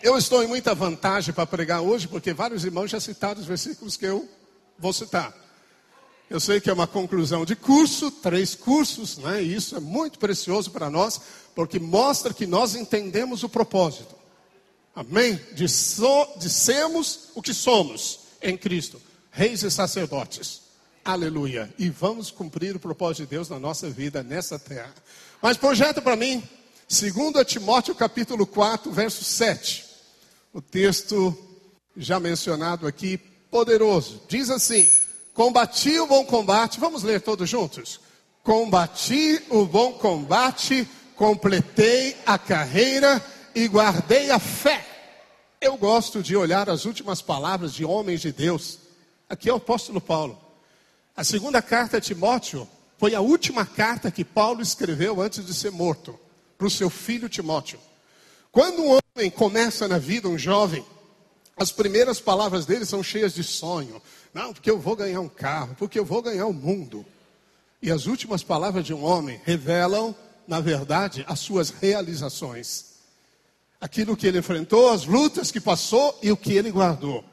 Eu estou em muita vantagem para pregar hoje, porque vários irmãos já citaram os versículos que eu vou citar. Eu sei que é uma conclusão de curso, três cursos, né? E isso é muito precioso para nós, porque mostra que nós entendemos o propósito. Amém? De, sermos o que somos em Cristo, reis e sacerdotes. Aleluia. E vamos cumprir o propósito de Deus na nossa vida nessa terra. Mas projeta para mim, 2 Timóteo capítulo 4, verso 7. O texto já mencionado aqui, poderoso. Diz assim: Combati o bom combate. Vamos ler todos juntos? Combati o bom combate, completei a carreira e guardei a fé. Eu gosto de olhar as últimas palavras de homens de Deus. Aqui é o apóstolo Paulo. A segunda carta a Timóteo foi a última carta que Paulo escreveu antes de ser morto, para o seu filho Timóteo. Quando um homem começa na vida, um jovem, as primeiras palavras dele são cheias de sonho, não, porque eu vou ganhar um carro, porque eu vou ganhar o um mundo. E as últimas palavras de um homem revelam, na verdade, as suas realizações. Aquilo que ele enfrentou, as lutas que passou e o que ele guardou.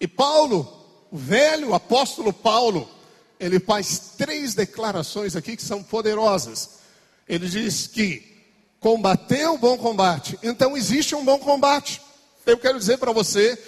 E Paulo, o velho apóstolo Paulo, ele faz três declarações aqui que são poderosas. Ele diz que combateu o bom combate. Então existe um bom combate. Eu quero dizer para você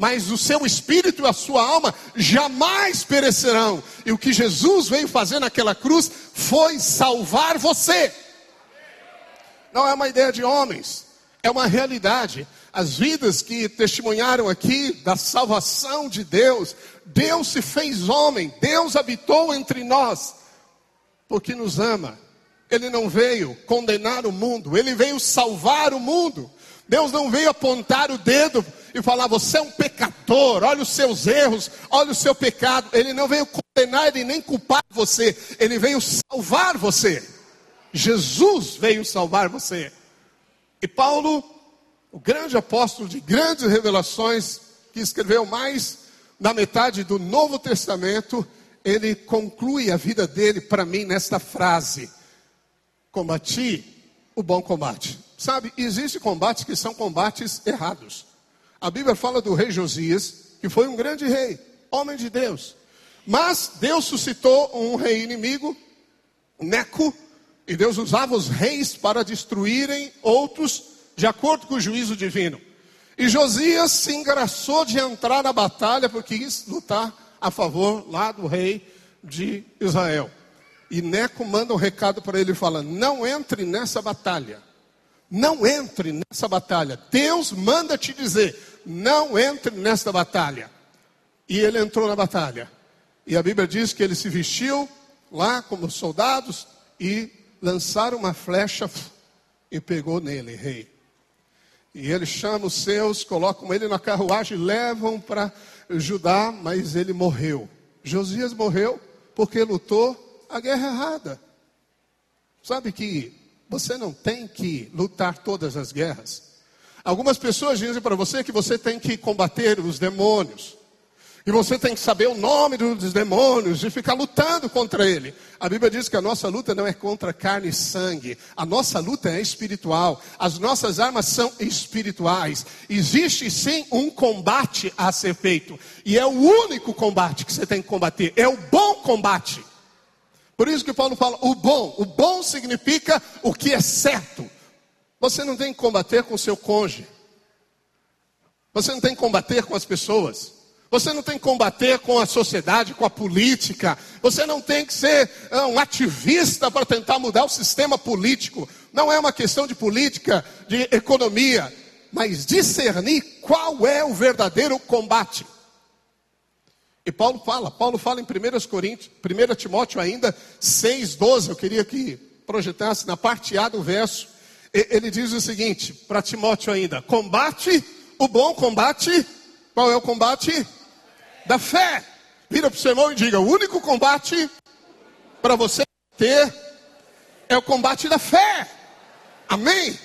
mas o seu espírito e a sua alma jamais perecerão. E o que Jesus veio fazer naquela cruz foi salvar você. Não é uma ideia de homens, é uma realidade as vidas que testemunharam aqui da salvação de Deus, Deus se fez homem, Deus habitou entre nós, porque nos ama. Ele não veio condenar o mundo, ele veio salvar o mundo. Deus não veio apontar o dedo e falar: você é um pecador, olha os seus erros, olha o seu pecado. Ele não veio condenar e nem culpar você, ele veio salvar você. Jesus veio salvar você. E Paulo o grande apóstolo de grandes revelações, que escreveu mais da metade do Novo Testamento, ele conclui a vida dele para mim nesta frase: Combati o bom combate. Sabe, existem combates que são combates errados. A Bíblia fala do rei Josias, que foi um grande rei, homem de Deus. Mas Deus suscitou um rei inimigo, Neco, e Deus usava os reis para destruírem outros de acordo com o juízo divino. E Josias se engraçou de entrar na batalha porque quis lutar a favor lá do rei de Israel. E Neco manda um recado para ele e fala: Não entre nessa batalha. Não entre nessa batalha. Deus manda te dizer: Não entre nessa batalha. E ele entrou na batalha. E a Bíblia diz que ele se vestiu lá como soldados e lançaram uma flecha e pegou nele, rei. E ele chama os seus, colocam ele na carruagem, levam para Judá, mas ele morreu. Josias morreu porque lutou a guerra errada. Sabe que você não tem que lutar todas as guerras. Algumas pessoas dizem para você que você tem que combater os demônios. E você tem que saber o nome dos demônios e ficar lutando contra ele. A Bíblia diz que a nossa luta não é contra carne e sangue. A nossa luta é espiritual. As nossas armas são espirituais. Existe sim um combate a ser feito. E é o único combate que você tem que combater. É o bom combate. Por isso que Paulo fala o bom. O bom significa o que é certo. Você não tem que combater com o seu cônjuge. Você não tem que combater com as pessoas. Você não tem que combater com a sociedade, com a política. Você não tem que ser ah, um ativista para tentar mudar o sistema político. Não é uma questão de política, de economia, mas discernir qual é o verdadeiro combate. E Paulo fala, Paulo fala em 1 Coríntios, 1 Timóteo ainda 6,12. Eu queria que projetasse na parte A do verso. Ele diz o seguinte, para Timóteo ainda: combate o bom combate. Qual é o combate? da fé. Vira para o seu irmão e diga: o único combate para você ter É o combate da fé. Amém?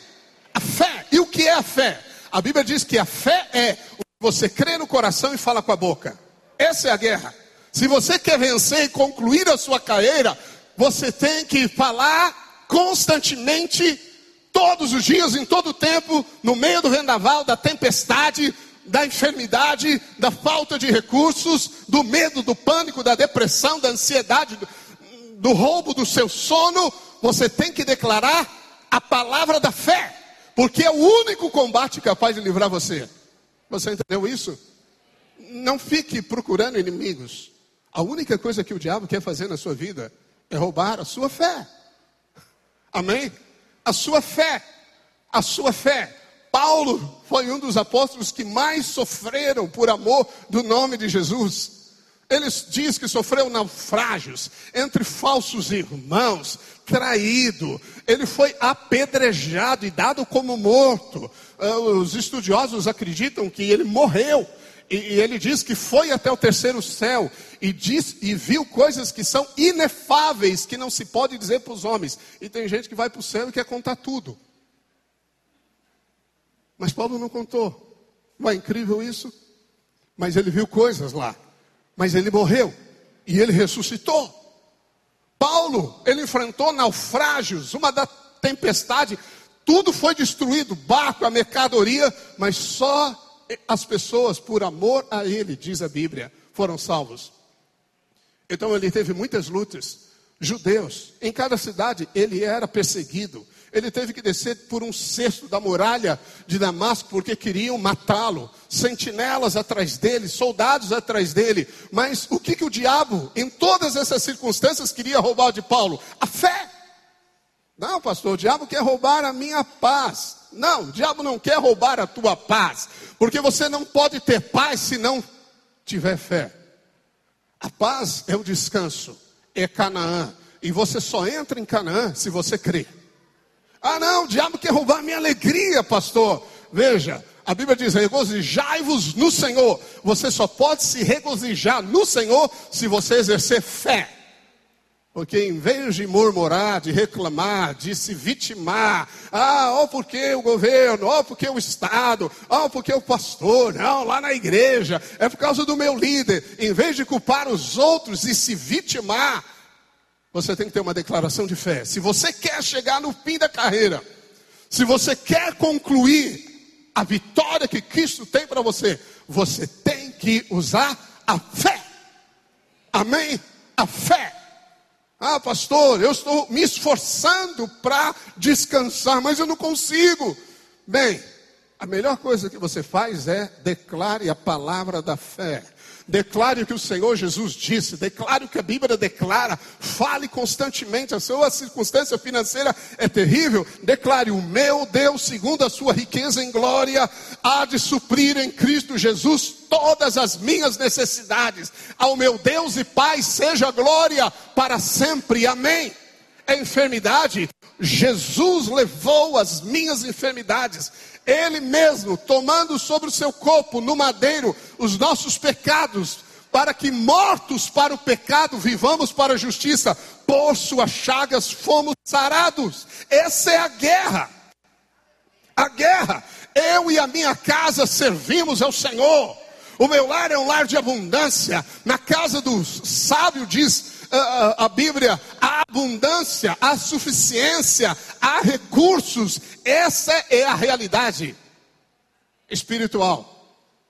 A fé. E o que é a fé? A Bíblia diz que a fé é você crê no coração e fala com a boca. Essa é a guerra. Se você quer vencer e concluir a sua carreira, você tem que falar constantemente, todos os dias, em todo o tempo, no meio do vendaval, da tempestade, da enfermidade, da falta de recursos, do medo, do pânico, da depressão, da ansiedade, do, do roubo do seu sono, você tem que declarar a palavra da fé, porque é o único combate capaz de livrar você. Você entendeu isso? Não fique procurando inimigos. A única coisa que o diabo quer fazer na sua vida é roubar a sua fé. Amém? A sua fé. A sua fé. Paulo foi um dos apóstolos que mais sofreram por amor do nome de Jesus. Ele diz que sofreu naufrágios entre falsos irmãos, traído, ele foi apedrejado e dado como morto. Ah, os estudiosos acreditam que ele morreu. E, ele diz que foi até o terceiro céu e, diz, e viu coisas que são inefáveis, que não se pode dizer para os homens. E tem gente que vai para o céu e quer contar tudo. Mas Paulo não contou. Não é incrível isso? Mas ele viu coisas lá. Mas ele morreu. E ele ressuscitou. Paulo, ele enfrentou naufrágios, uma da tempestade. Tudo foi destruído, barco, a mercadoria, mas só as pessoas, por amor a ele, diz a Bíblia, foram salvos. Então ele teve muitas lutas. Judeus, em cada cidade ele era perseguido. Ele teve que descer por um cesto da muralha de Damasco porque queriam matá-lo. Sentinelas atrás dele, soldados atrás dele. Mas o que, que o diabo, em todas essas circunstâncias, queria roubar de Paulo? A fé. Não, pastor, o diabo quer roubar a minha paz. Não, o diabo não quer roubar a tua paz, porque você não pode ter paz se não tiver fé. A paz é o descanso, é Canaã, e você só entra em Canaã se você crer. Ah, não, o diabo quer roubar a minha alegria, pastor. Veja, a Bíblia diz: regozijai-vos no Senhor. Você só pode se regozijar no Senhor se você exercer fé. Porque em vez de murmurar, de reclamar, de se vitimar, ah, ó porque o governo, ó porque o Estado, ó porque o pastor, não, lá na igreja, é por causa do meu líder. Em vez de culpar os outros e se vitimar, você tem que ter uma declaração de fé. Se você quer chegar no fim da carreira, se você quer concluir a vitória que Cristo tem para você, você tem que usar a fé. Amém? A fé. Ah, pastor, eu estou me esforçando para descansar, mas eu não consigo. Bem, a melhor coisa que você faz é declare a palavra da fé. Declare o que o Senhor Jesus disse, declare o que a Bíblia declara, fale constantemente. A sua circunstância financeira é terrível. Declare: O meu Deus, segundo a sua riqueza em glória, há de suprir em Cristo Jesus todas as minhas necessidades. Ao meu Deus e Pai seja glória para sempre. Amém. A enfermidade, Jesus levou as minhas enfermidades. Ele mesmo, tomando sobre o seu corpo no madeiro os nossos pecados, para que mortos para o pecado vivamos para a justiça, por suas chagas fomos sarados. Essa é a guerra. A guerra. Eu e a minha casa servimos ao Senhor. O meu lar é um lar de abundância. Na casa do sábio diz a, a Bíblia, há abundância, há suficiência, há recursos. Essa é a realidade espiritual.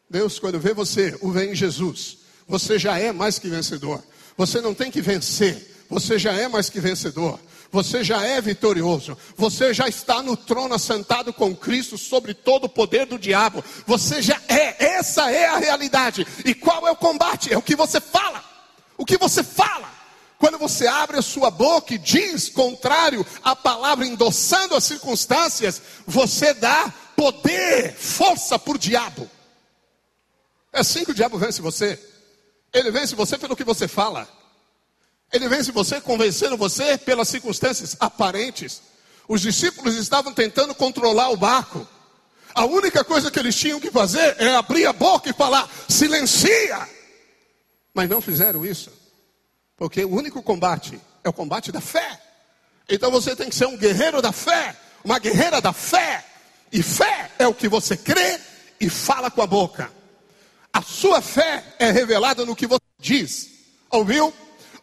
Deus, quando vê você, o vê em Jesus. Você já é mais que vencedor. Você não tem que vencer. Você já é mais que vencedor. Você já é vitorioso. Você já está no trono sentado com Cristo sobre todo o poder do diabo. Você já é. Essa é a realidade. E qual é o combate? É o que você fala. O que você fala. Quando você abre a sua boca e diz contrário à palavra, endossando as circunstâncias, você dá poder, força para o diabo. É assim que o diabo vence você. Ele vence você pelo que você fala. Ele vence você convencendo você pelas circunstâncias aparentes. Os discípulos estavam tentando controlar o barco. A única coisa que eles tinham que fazer é abrir a boca e falar: silencia. Mas não fizeram isso. Porque o único combate é o combate da fé. Então você tem que ser um guerreiro da fé, uma guerreira da fé. E fé é o que você crê e fala com a boca. A sua fé é revelada no que você diz. Ouviu?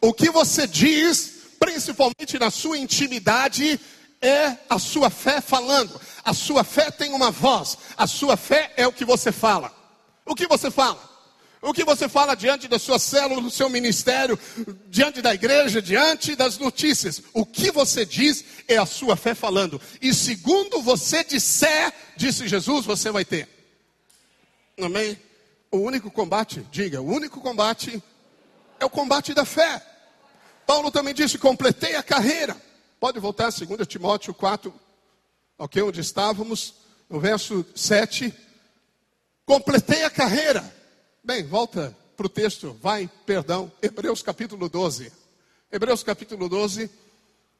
O que você diz, principalmente na sua intimidade, é a sua fé falando. A sua fé tem uma voz. A sua fé é o que você fala. O que você fala? O que você fala diante da sua célula, do seu ministério, diante da igreja, diante das notícias. O que você diz é a sua fé falando. E segundo você disser, disse Jesus, você vai ter. Amém? O único combate, diga, o único combate é o combate da fé. Paulo também disse: completei a carreira. Pode voltar a 2 Timóteo 4, ok, onde estávamos, no verso 7. Completei a carreira. Bem, volta para o texto, vai, perdão, Hebreus capítulo 12. Hebreus capítulo 12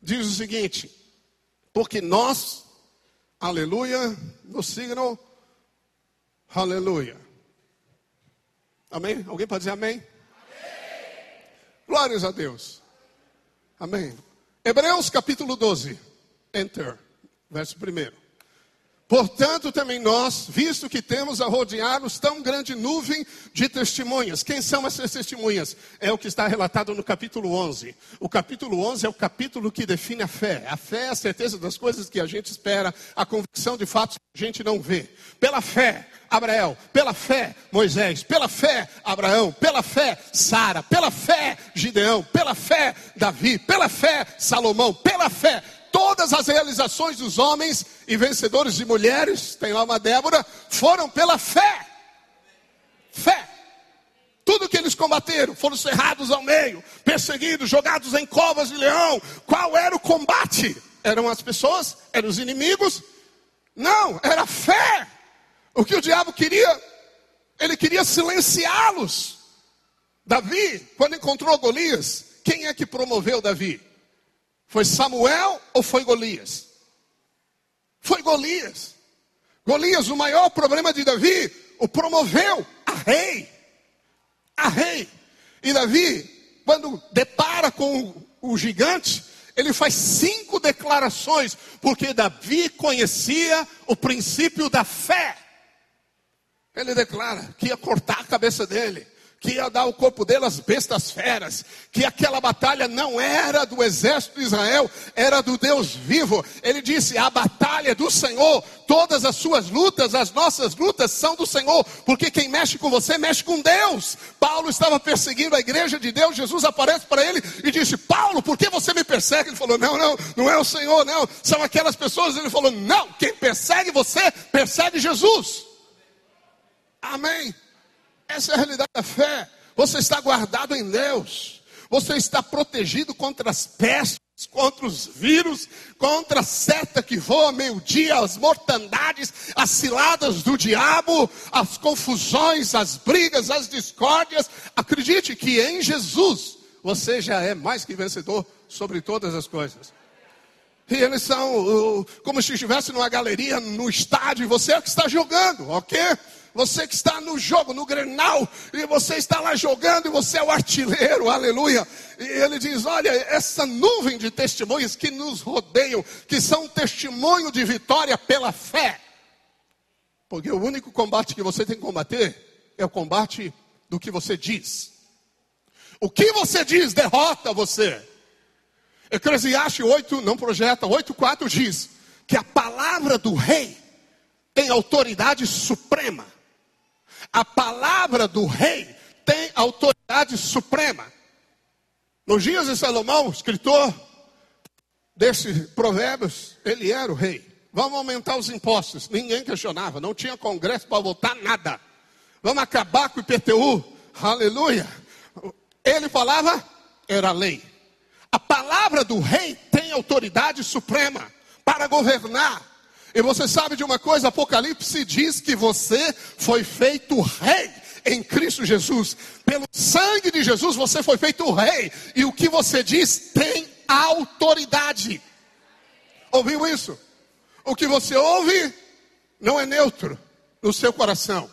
diz o seguinte: Porque nós, aleluia, no signo, aleluia. Amém? Alguém pode dizer amém? amém? Glórias a Deus. Amém. Hebreus capítulo 12, enter, verso 1. Portanto, também nós, visto que temos a rodear-nos tão grande nuvem de testemunhas. Quem são essas testemunhas? É o que está relatado no capítulo 11. O capítulo 11 é o capítulo que define a fé. A fé é a certeza das coisas que a gente espera, a convicção de fatos que a gente não vê. Pela fé, Abraão, pela fé, Moisés, pela fé, Abraão, pela fé, Sara, pela fé, Gideão, pela fé, Davi, pela fé, Salomão, pela fé, todas as realizações dos homens e vencedores de mulheres, tem lá uma Débora, foram pela fé. Fé. Tudo que eles combateram, foram cerrados ao meio, perseguidos, jogados em covas de leão. Qual era o combate? Eram as pessoas? Eram os inimigos? Não, era fé. O que o diabo queria, ele queria silenciá-los. Davi, quando encontrou Golias, quem é que promoveu Davi? Foi Samuel ou foi Golias? Foi Golias. Golias, o maior problema de Davi, o promoveu a rei. A rei. E Davi, quando depara com o gigante, ele faz cinco declarações, porque Davi conhecia o princípio da fé. Ele declara que ia cortar a cabeça dele que ia dar o corpo dele às bestas feras, que aquela batalha não era do exército de Israel, era do Deus vivo. Ele disse: a batalha do Senhor, todas as suas lutas, as nossas lutas são do Senhor, porque quem mexe com você mexe com Deus. Paulo estava perseguindo a igreja de Deus, Jesus aparece para ele e disse: Paulo, por que você me persegue? Ele falou: Não, não, não é o Senhor, não, são aquelas pessoas. Ele falou: Não, quem persegue você, persegue Jesus. Amém. Essa é a realidade da fé. Você está guardado em Deus. Você está protegido contra as pestes, contra os vírus, contra a seta que voa meio-dia, as mortandades, as ciladas do diabo, as confusões, as brigas, as discórdias. Acredite que em Jesus você já é mais que vencedor sobre todas as coisas. E eles são como se estivesse numa galeria, no estádio, e você é que está jogando, ok? Você que está no jogo, no grenal, e você está lá jogando, e você é o artilheiro, aleluia. E ele diz: Olha, essa nuvem de testemunhas que nos rodeiam, que são testemunho de vitória pela fé. Porque o único combate que você tem que combater é o combate do que você diz. O que você diz derrota você. Eclesiastes 8, não projeta, 8,4 diz que a palavra do rei tem autoridade suprema. A palavra do rei tem autoridade suprema. Nos dias de Salomão, escritor desse provérbios, ele era o rei. Vamos aumentar os impostos. Ninguém questionava, não tinha congresso para votar nada. Vamos acabar com o IPTU. Aleluia. Ele falava, era lei. A palavra do rei tem autoridade suprema para governar. E você sabe de uma coisa? Apocalipse diz que você foi feito rei em Cristo Jesus. Pelo sangue de Jesus você foi feito rei. E o que você diz tem autoridade. Ouviu isso? O que você ouve não é neutro no seu coração.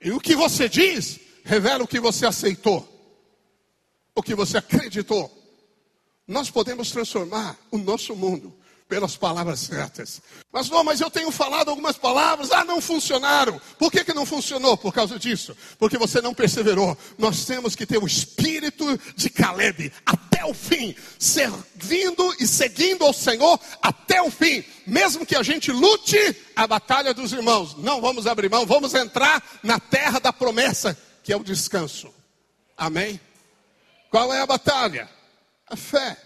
E o que você diz revela o que você aceitou, o que você acreditou, Nós podemos transformar o nosso mundo pelas palavras certas. Mas não, mas eu tenho falado algumas palavras, ah, não funcionaram. Por que, que não funcionou? Por causa disso. Porque você não perseverou. Nós temos que ter o espírito de Caleb até o fim, servindo e seguindo ao Senhor até o fim. Mesmo que a gente lute a batalha dos irmãos, não vamos abrir mão, vamos entrar na terra da promessa, que é o descanso. Amém? Qual é a batalha? A fé.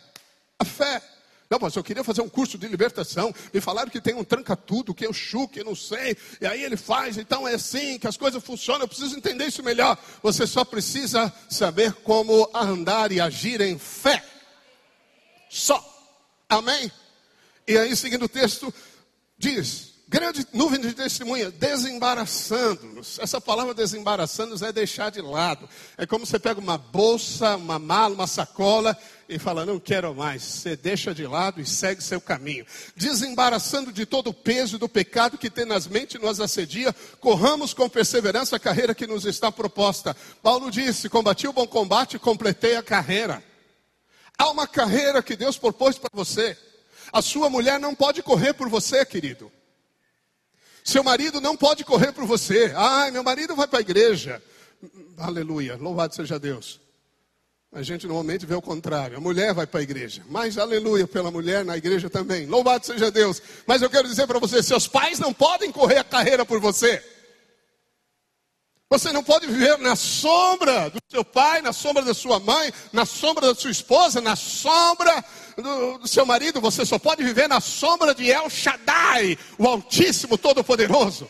A fé. Não, mas eu queria fazer um curso de libertação. Me falaram que tem um tranca-tudo, que eu chuco, que eu não sei. E aí ele faz, então é assim que as coisas funcionam. Eu preciso entender isso melhor. Você só precisa saber como andar e agir em fé. Só. Amém? E aí, seguindo o texto, diz: grande nuvem de testemunha, desembaraçando-nos. Essa palavra desembaraçando-nos é deixar de lado. É como você pega uma bolsa, uma mala, uma sacola e fala: Não quero mais. Você deixa de lado e segue seu caminho. Desembaraçando de todo o peso do pecado que tenazmente nos assedia, corramos com perseverança a carreira que nos está proposta. Paulo disse: Combati o bom combate e completei a carreira. Há uma carreira que Deus propôs para você. A sua mulher não pode correr por você, querido. Seu marido não pode correr por você. Ai, meu marido vai para a igreja. Aleluia, louvado seja Deus. A gente normalmente vê o contrário. A mulher vai para a igreja. Mas aleluia pela mulher na igreja também. Louvado seja Deus. Mas eu quero dizer para você: seus pais não podem correr a carreira por você. Você não pode viver na sombra do seu pai, na sombra da sua mãe, na sombra da sua esposa, na sombra do, do seu marido. Você só pode viver na sombra de El Shaddai, o Altíssimo Todo-Poderoso.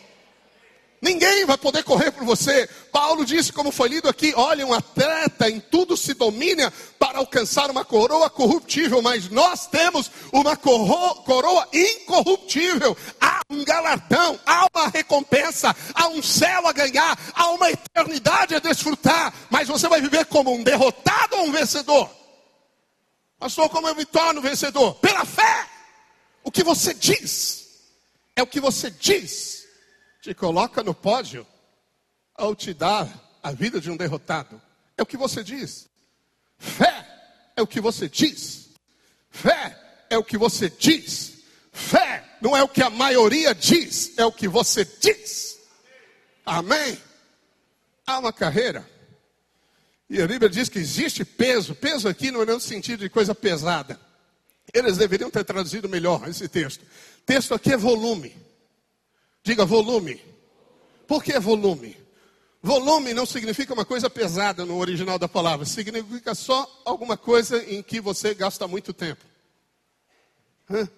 Ninguém vai poder correr por você. Paulo disse, como foi lido aqui: olha, um atleta em tudo se domina para alcançar uma coroa corruptível, mas nós temos uma coroa incorruptível. Há um galardão, há uma recompensa, há um céu a ganhar, há uma eternidade a desfrutar. Mas você vai viver como um derrotado ou um vencedor? Pastor, como eu me torno vencedor? Pela fé. O que você diz é o que você diz te coloca no pódio ao te dar a vida de um derrotado. É o que você diz. Fé é o que você diz. Fé é o que você diz. Fé não é o que a maioria diz, é o que você diz. Amém? Há uma carreira. E a Bíblia diz que existe peso. Peso aqui não é no sentido de coisa pesada. Eles deveriam ter traduzido melhor esse texto. Texto aqui é volume. Diga volume. Por que volume? Volume não significa uma coisa pesada no original da palavra, significa só alguma coisa em que você gasta muito tempo. Hã?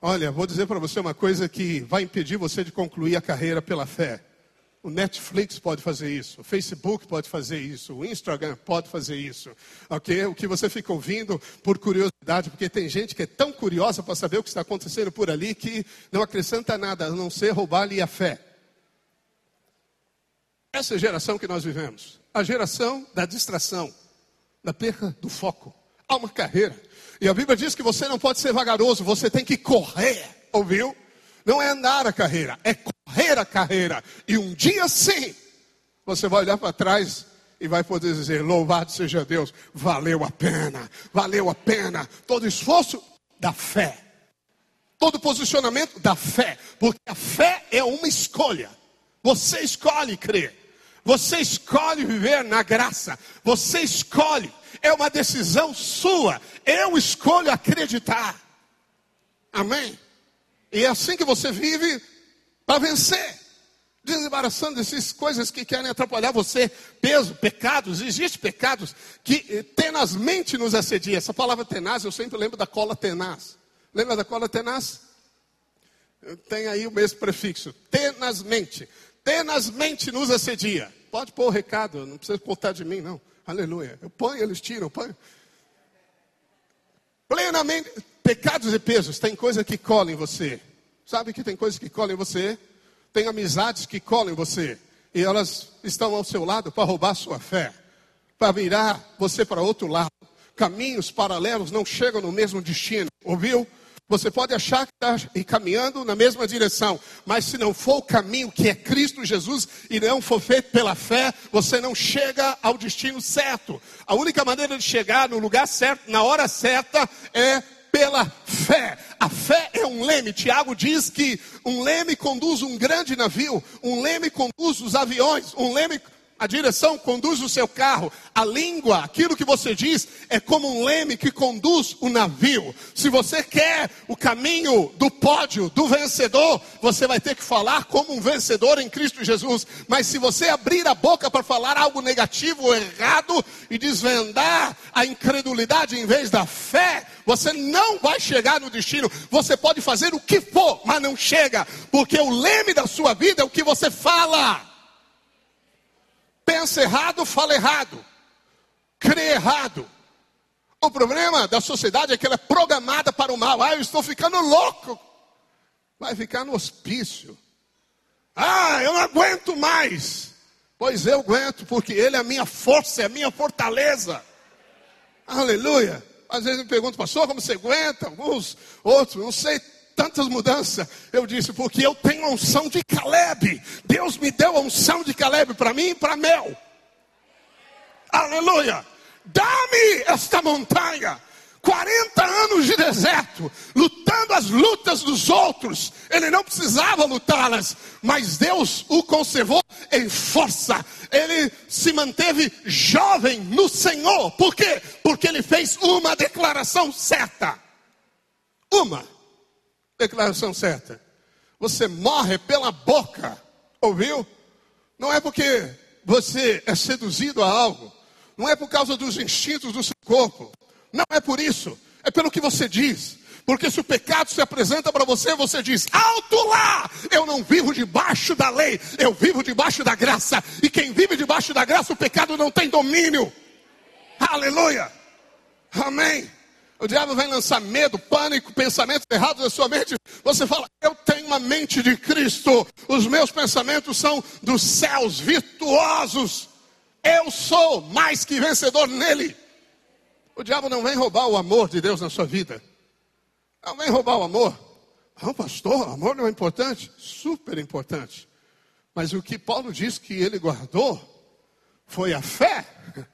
Olha, vou dizer para você uma coisa que vai impedir você de concluir a carreira pela fé. O Netflix pode fazer isso, o Facebook pode fazer isso, o Instagram pode fazer isso. Ok? O que você fica ouvindo por curiosidade, porque tem gente que é tão curiosa para saber o que está acontecendo por ali que não acrescenta nada a não ser roubar-lhe a fé. Essa é a geração que nós vivemos. A geração da distração, da perca do foco. Há uma carreira. E a Bíblia diz que você não pode ser vagaroso, você tem que correr. Ouviu? Não é andar a carreira, é correr a carreira. E um dia sim, você vai olhar para trás e vai poder dizer: Louvado seja Deus, valeu a pena, valeu a pena. Todo esforço da fé, todo posicionamento da fé, porque a fé é uma escolha. Você escolhe crer, você escolhe viver na graça, você escolhe, é uma decisão sua. Eu escolho acreditar. Amém? E é assim que você vive para vencer. Desembaraçando dessas coisas que querem atrapalhar você. Peso, pecados, existem pecados que eh, tenazmente nos assedia. Essa palavra tenaz, eu sempre lembro da cola tenaz. Lembra da cola tenaz? Tem aí o mesmo prefixo. Tenazmente. Tenazmente nos assedia. Pode pôr o recado, não precisa contar de mim, não. Aleluia. Eu ponho, eles tiram, eu ponho. Plenamente, pecados e pesos, tem coisa que cola em você. Sabe que tem coisas que colam em você? Tem amizades que colam em você. E elas estão ao seu lado para roubar sua fé, para virar você para outro lado. Caminhos paralelos não chegam no mesmo destino, ouviu? Você pode achar que está caminhando na mesma direção, mas se não for o caminho que é Cristo Jesus e não for feito pela fé, você não chega ao destino certo. A única maneira de chegar no lugar certo, na hora certa, é pela fé. A fé é um leme. Tiago diz que um leme conduz um grande navio, um leme conduz os aviões, um leme a direção conduz o seu carro. A língua, aquilo que você diz, é como um leme que conduz o navio. Se você quer o caminho do pódio, do vencedor, você vai ter que falar como um vencedor em Cristo Jesus. Mas se você abrir a boca para falar algo negativo errado e desvendar a incredulidade em vez da fé, você não vai chegar no destino. Você pode fazer o que for, mas não chega, porque o leme da sua vida é o que você fala pensa errado, fala errado, crê errado. O problema da sociedade é que ela é programada para o mal. Ah, eu estou ficando louco. Vai ficar no hospício. Ah, eu não aguento mais. Pois eu aguento, porque Ele é a minha força, é a minha fortaleza. Aleluia. Às vezes me pergunto, pastor, como você aguenta? Alguns outros, não sei tantas mudanças? Eu disse, porque eu tenho a unção de Caleb. Deus me deu a unção de Caleb para mim e para Mel. Aleluia! Dá-me esta montanha. 40 anos de deserto, lutando as lutas dos outros. Ele não precisava lutá-las, mas Deus o conservou em força. Ele se manteve jovem no Senhor. Por quê? Porque ele fez uma declaração certa. Uma declaração certa. Você morre pela boca, ouviu? Não é porque você é seduzido a algo, não é por causa dos instintos do seu corpo, não é por isso, é pelo que você diz. Porque se o pecado se apresenta para você, você diz: alto lá! Eu não vivo debaixo da lei, eu vivo debaixo da graça. E quem vive debaixo da graça, o pecado não tem domínio. Aleluia! Amém. O diabo vem lançar medo, pânico, pensamentos errados na sua mente. Você fala, eu tenho uma mente de Cristo. Os meus pensamentos são dos céus virtuosos. Eu sou mais que vencedor nele. O diabo não vem roubar o amor de Deus na sua vida. Não vem roubar o amor. Não, pastor, o amor não é importante? Super importante. Mas o que Paulo diz que ele guardou foi a fé.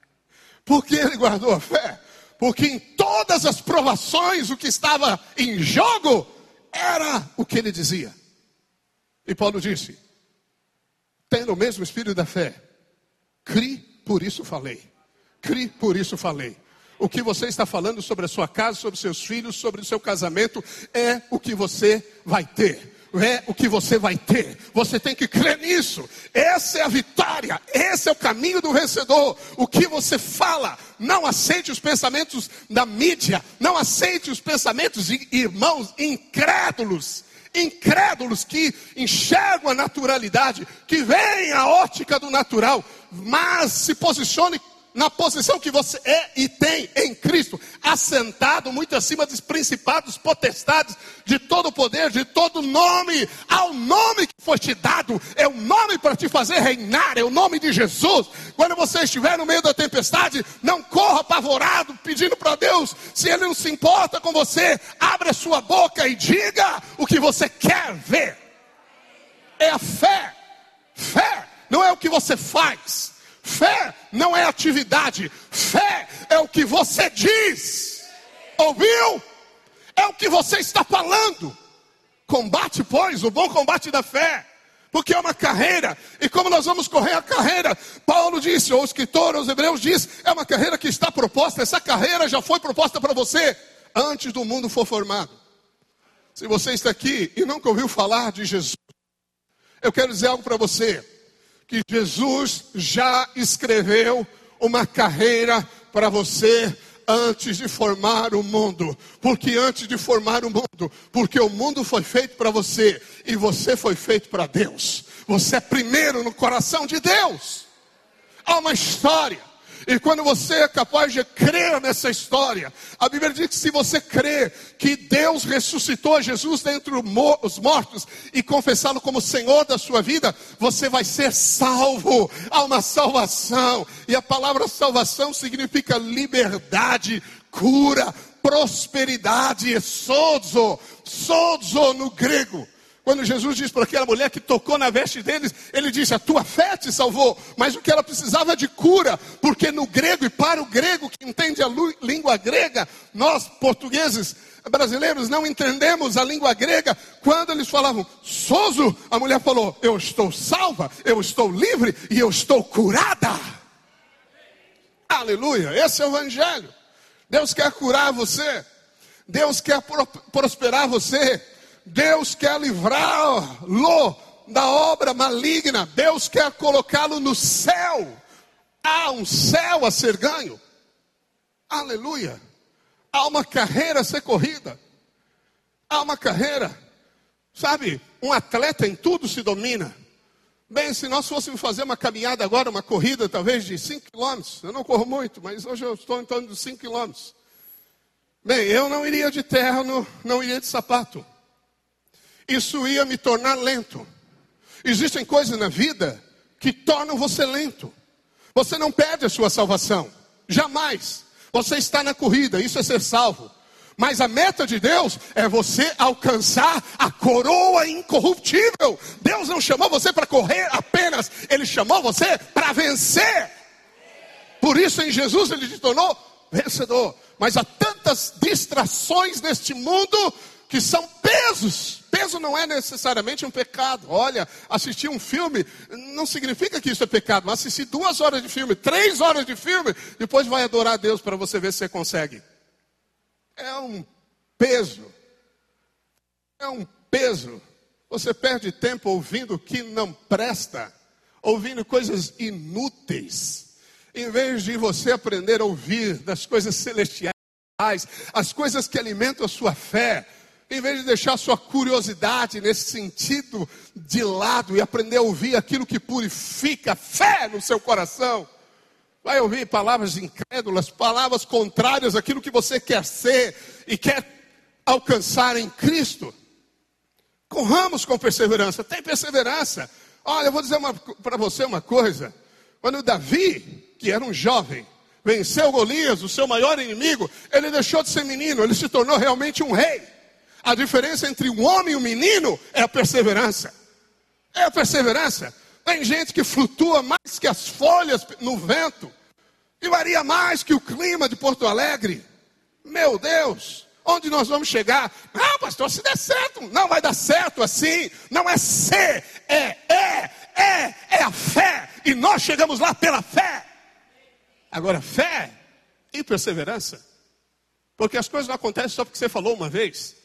Por que ele guardou a fé? Porque em todas as provações o que estava em jogo era o que ele dizia. E Paulo disse: tendo o mesmo espírito da fé, cri, por isso falei. Cri, por isso falei. O que você está falando sobre a sua casa, sobre seus filhos, sobre o seu casamento, é o que você vai ter é o que você vai ter. Você tem que crer nisso. Essa é a vitória. Esse é o caminho do vencedor. O que você fala. Não aceite os pensamentos da mídia. Não aceite os pensamentos de irmãos incrédulos. Incrédulos que enxergam a naturalidade, que veem a ótica do natural, mas se posicione na posição que você é e tem em Cristo, assentado muito acima dos principados, potestades, de todo poder, de todo nome, ao nome que foi te dado, é o nome para te fazer reinar, é o nome de Jesus. Quando você estiver no meio da tempestade, não corra apavorado, pedindo para Deus, se Ele não se importa com você, abra sua boca e diga o que você quer ver. É a fé, fé, não é o que você faz. Fé não é atividade, fé é o que você diz. Ouviu? É o que você está falando. Combate, pois, o bom combate da fé. Porque é uma carreira, e como nós vamos correr a carreira, Paulo disse, ou o escritor, os hebreus diz, é uma carreira que está proposta, essa carreira já foi proposta para você antes do mundo for formado. Se você está aqui e nunca ouviu falar de Jesus, eu quero dizer algo para você que Jesus já escreveu uma carreira para você antes de formar o mundo. Porque antes de formar o mundo, porque o mundo foi feito para você e você foi feito para Deus. Você é primeiro no coração de Deus. Há uma história e quando você é capaz de crer nessa história, a Bíblia diz que se você crer que Deus ressuscitou Jesus dentre os mortos e confessá-lo como Senhor da sua vida, você vai ser salvo. Há uma salvação. E a palavra salvação significa liberdade, cura, prosperidade, sozo, sozo no grego. Quando Jesus disse para aquela mulher que tocou na veste deles, ele disse: A tua fé te salvou. Mas o que ela precisava de cura, porque no grego e para o grego que entende a língua grega, nós portugueses brasileiros não entendemos a língua grega. Quando eles falavam sozo, a mulher falou: Eu estou salva, eu estou livre e eu estou curada. Aleluia, esse é o Evangelho. Deus quer curar você, Deus quer prosperar você. Deus quer livrá-lo da obra maligna. Deus quer colocá-lo no céu. Há um céu a ser ganho. Aleluia. Há uma carreira a ser corrida. Há uma carreira. Sabe, um atleta em tudo se domina. Bem, se nós fôssemos fazer uma caminhada agora, uma corrida talvez de 5 quilômetros, eu não corro muito, mas hoje eu estou em torno de 5 quilômetros. Bem, eu não iria de terno, não iria de sapato isso ia me tornar lento. Existem coisas na vida que tornam você lento. Você não perde a sua salvação, jamais. Você está na corrida, isso é ser salvo. Mas a meta de Deus é você alcançar a coroa incorruptível. Deus não chamou você para correr apenas, Ele chamou você para vencer. Por isso em Jesus Ele te tornou vencedor. Mas há tantas distrações neste mundo que são pesos. Peso não é necessariamente um pecado. Olha, assistir um filme não significa que isso é pecado, mas assistir duas horas de filme, três horas de filme, depois vai adorar a Deus para você ver se você consegue. É um peso. É um peso. Você perde tempo ouvindo o que não presta, ouvindo coisas inúteis, em vez de você aprender a ouvir das coisas celestiais, as coisas que alimentam a sua fé em vez de deixar sua curiosidade nesse sentido de lado e aprender a ouvir aquilo que purifica fé no seu coração, vai ouvir palavras incrédulas, palavras contrárias àquilo que você quer ser e quer alcançar em Cristo. Corramos com perseverança, tem perseverança. Olha, eu vou dizer para você uma coisa. Quando Davi, que era um jovem, venceu Golias, o seu maior inimigo, ele deixou de ser menino, ele se tornou realmente um rei. A diferença entre um homem e um menino é a perseverança. É a perseverança. Tem gente que flutua mais que as folhas no vento e varia mais que o clima de Porto Alegre. Meu Deus, onde nós vamos chegar? Ah, pastor, se der certo, não vai dar certo assim. Não é ser, é, é, é, é a fé. E nós chegamos lá pela fé. Agora, fé e perseverança. Porque as coisas não acontecem só porque você falou uma vez.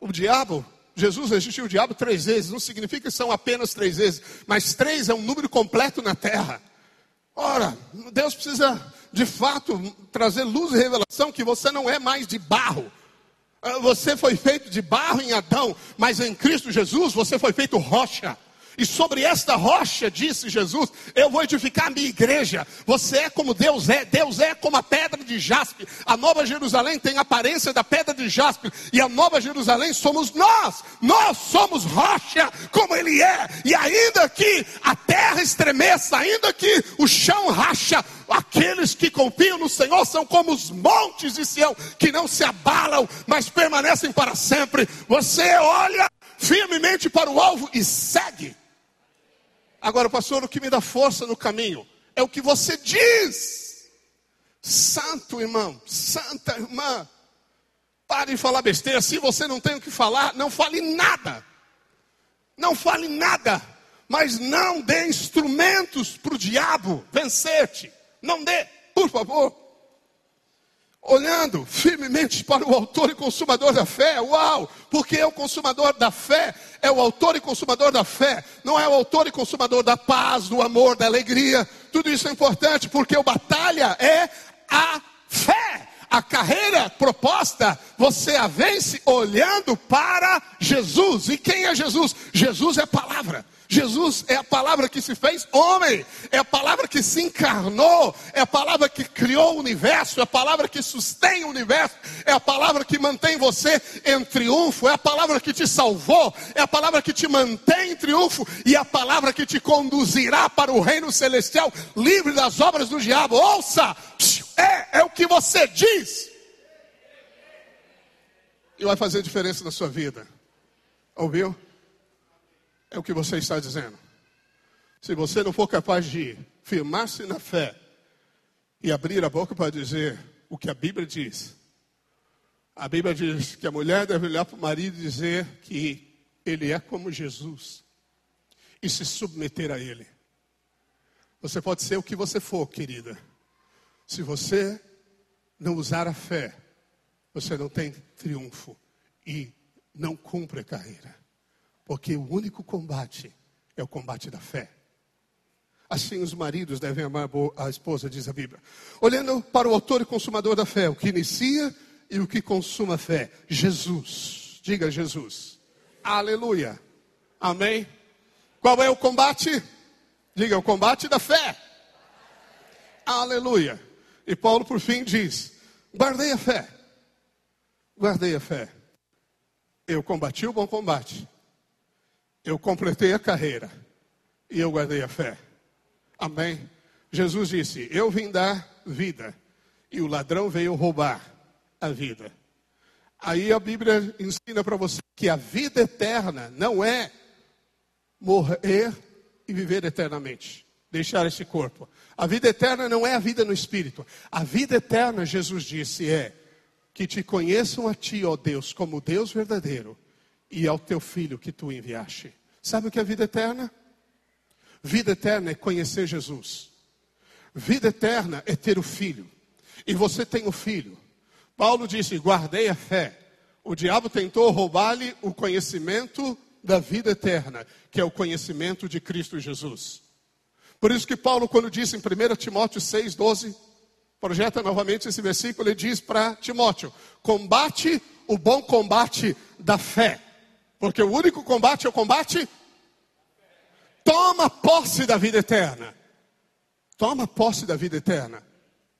O diabo, Jesus resistiu o diabo três vezes, não significa que são apenas três vezes, mas três é um número completo na terra. Ora, Deus precisa de fato trazer luz e revelação que você não é mais de barro. Ah, você foi feito de barro em Adão, mas em Cristo Jesus você foi feito rocha. E sobre esta rocha, disse Jesus, eu vou edificar a minha igreja. Você é como Deus é, Deus é como a pedra de jaspe. A nova Jerusalém tem a aparência da pedra de jaspe. E a nova Jerusalém somos nós. Nós somos rocha, como Ele é. E ainda que a terra estremeça, ainda que o chão racha, aqueles que confiam no Senhor são como os montes de Sião, que não se abalam, mas permanecem para sempre. Você olha firmemente para o alvo e segue. Agora, pastor, o que me dá força no caminho é o que você diz. Santo irmão, santa irmã, pare de falar besteira. Se você não tem o que falar, não fale nada. Não fale nada. Mas não dê instrumentos para o diabo vencer-te. Não dê, por favor olhando firmemente para o autor e consumador da fé. Uau! Porque é o consumador da fé, é o autor e consumador da fé, não é o autor e consumador da paz, do amor, da alegria. Tudo isso é importante porque o batalha é a fé. A carreira proposta, você a vence olhando para Jesus. E quem é Jesus? Jesus é a palavra. Jesus é a palavra que se fez homem, é a palavra que se encarnou, é a palavra que criou o universo, é a palavra que sustém o universo, é a palavra que mantém você em triunfo, é a palavra que te salvou, é a palavra que te mantém em triunfo e é a palavra que te conduzirá para o reino celestial, livre das obras do diabo. Ouça, é, é o que você diz. E vai fazer diferença na sua vida. Ouviu? É o que você está dizendo. Se você não for capaz de firmar-se na fé e abrir a boca para dizer o que a Bíblia diz, a Bíblia diz que a mulher deve olhar para o marido e dizer que ele é como Jesus e se submeter a ele. Você pode ser o que você for, querida. Se você não usar a fé, você não tem triunfo e não cumpre a carreira. Porque o único combate é o combate da fé. Assim os maridos devem amar a esposa, diz a Bíblia. Olhando para o autor e consumador da fé, o que inicia e o que consuma a fé, Jesus. Diga Jesus. Aleluia. Amém. Qual é o combate? Diga, o combate da fé. Aleluia. E Paulo, por fim, diz: guardei a fé. Guardei a fé. Eu combati o bom combate. Eu completei a carreira. E eu guardei a fé. Amém. Jesus disse: Eu vim dar vida. E o ladrão veio roubar a vida. Aí a Bíblia ensina para você que a vida eterna não é morrer e viver eternamente, deixar esse corpo. A vida eterna não é a vida no espírito. A vida eterna, Jesus disse, é que te conheçam a ti, ó Deus, como Deus verdadeiro e ao teu filho que tu enviaste. Sabe o que é vida eterna? Vida eterna é conhecer Jesus. Vida eterna é ter o filho. E você tem o filho. Paulo disse: guardei a fé. O diabo tentou roubar-lhe o conhecimento da vida eterna, que é o conhecimento de Cristo Jesus. Por isso que Paulo, quando disse em 1 Timóteo 6,12, projeta novamente esse versículo, ele diz para Timóteo: combate o bom combate da fé. Porque o único combate é o combate Toma posse da vida eterna. Toma posse da vida eterna.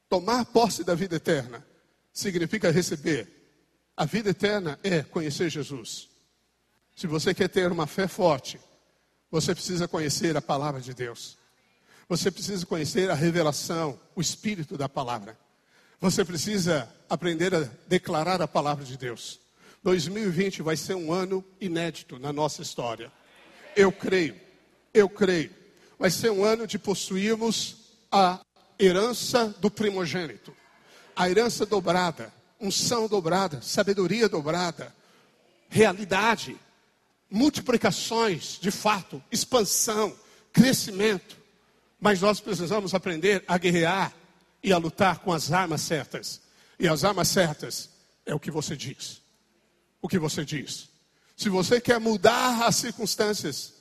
Tomar posse da vida eterna significa receber. A vida eterna é conhecer Jesus. Se você quer ter uma fé forte, você precisa conhecer a palavra de Deus. Você precisa conhecer a revelação, o espírito da palavra. Você precisa aprender a declarar a palavra de Deus. 2020 vai ser um ano inédito na nossa história. Eu creio eu creio, vai ser um ano de possuirmos a herança do primogênito, a herança dobrada, unção dobrada, sabedoria dobrada, realidade, multiplicações de fato, expansão, crescimento. Mas nós precisamos aprender a guerrear e a lutar com as armas certas. E as armas certas é o que você diz. O que você diz. Se você quer mudar as circunstâncias,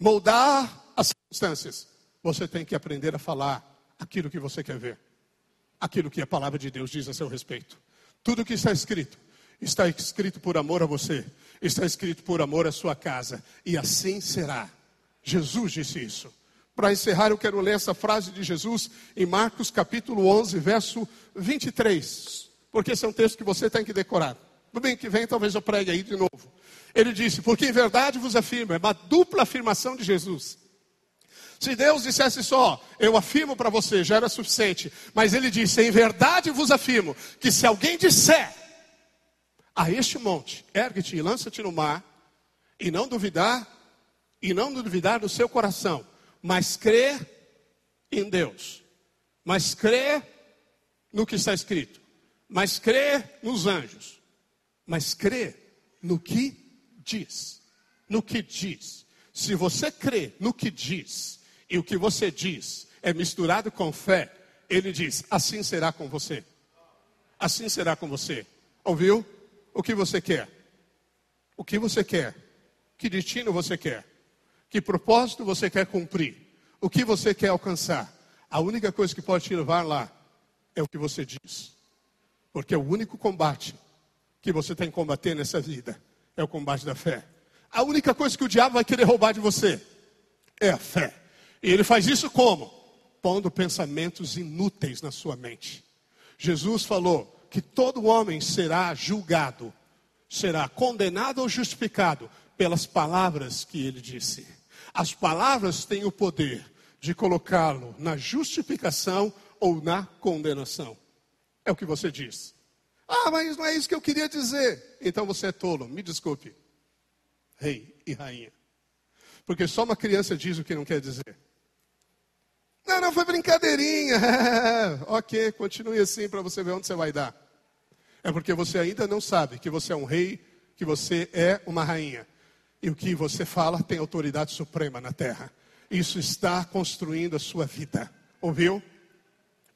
moldar as circunstâncias, você tem que aprender a falar aquilo que você quer ver, aquilo que a palavra de Deus diz a seu respeito. Tudo que está escrito, está escrito por amor a você, está escrito por amor à sua casa, e assim será. Jesus disse isso. Para encerrar, eu quero ler essa frase de Jesus em Marcos capítulo 11, verso 23, porque esse é um texto que você tem que decorar. Bem que vem, talvez eu pregue aí de novo. Ele disse: Porque em verdade vos afirmo, é uma dupla afirmação de Jesus. Se Deus dissesse só, eu afirmo para você, já era suficiente. Mas ele disse: Em verdade vos afirmo, que se alguém disser a este monte, ergue-te e lança-te no mar, e não duvidar, e não duvidar no seu coração, mas crer em Deus, mas crer no que está escrito, mas crer nos anjos, mas crer no que diz. No que diz. Se você crê no que diz, e o que você diz é misturado com fé, ele diz: assim será com você. Assim será com você. Ouviu? O que você quer? O que você quer? Que destino você quer? Que propósito você quer cumprir? O que você quer alcançar? A única coisa que pode te levar lá é o que você diz. Porque o único combate que você tem que combater nessa vida é o combate da fé. A única coisa que o diabo vai querer roubar de você é a fé. E ele faz isso como? Pondo pensamentos inúteis na sua mente. Jesus falou que todo homem será julgado, será condenado ou justificado pelas palavras que ele disse. As palavras têm o poder de colocá-lo na justificação ou na condenação. É o que você diz. Ah, mas não é isso que eu queria dizer. Então você é tolo, me desculpe. Rei e rainha. Porque só uma criança diz o que não quer dizer. Não, não, foi brincadeirinha. ok, continue assim para você ver onde você vai dar. É porque você ainda não sabe que você é um rei, que você é uma rainha. E o que você fala tem autoridade suprema na terra. Isso está construindo a sua vida. Ouviu?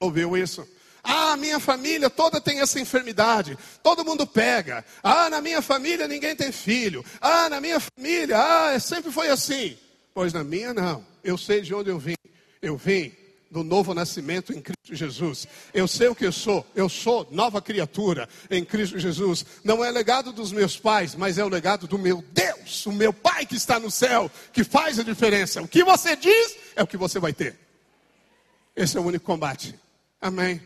Ouviu isso? Ah, minha família toda tem essa enfermidade. Todo mundo pega. Ah, na minha família ninguém tem filho. Ah, na minha família, ah, sempre foi assim. Pois na minha não. Eu sei de onde eu vim. Eu vim do novo nascimento em Cristo Jesus. Eu sei o que eu sou, eu sou nova criatura em Cristo Jesus. Não é legado dos meus pais, mas é o legado do meu Deus, o meu Pai que está no céu, que faz a diferença. O que você diz é o que você vai ter. Esse é o único combate. Amém.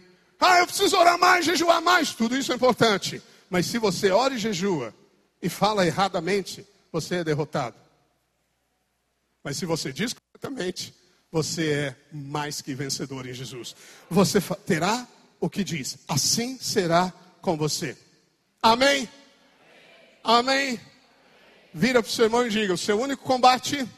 Ah, eu preciso orar mais, jejuar mais. Tudo isso é importante. Mas se você ora e jejua e fala erradamente, você é derrotado. Mas se você diz corretamente, você é mais que vencedor em Jesus. Você terá o que diz, assim será com você. Amém? Amém? Vira para o seu irmão e diga: o seu único combate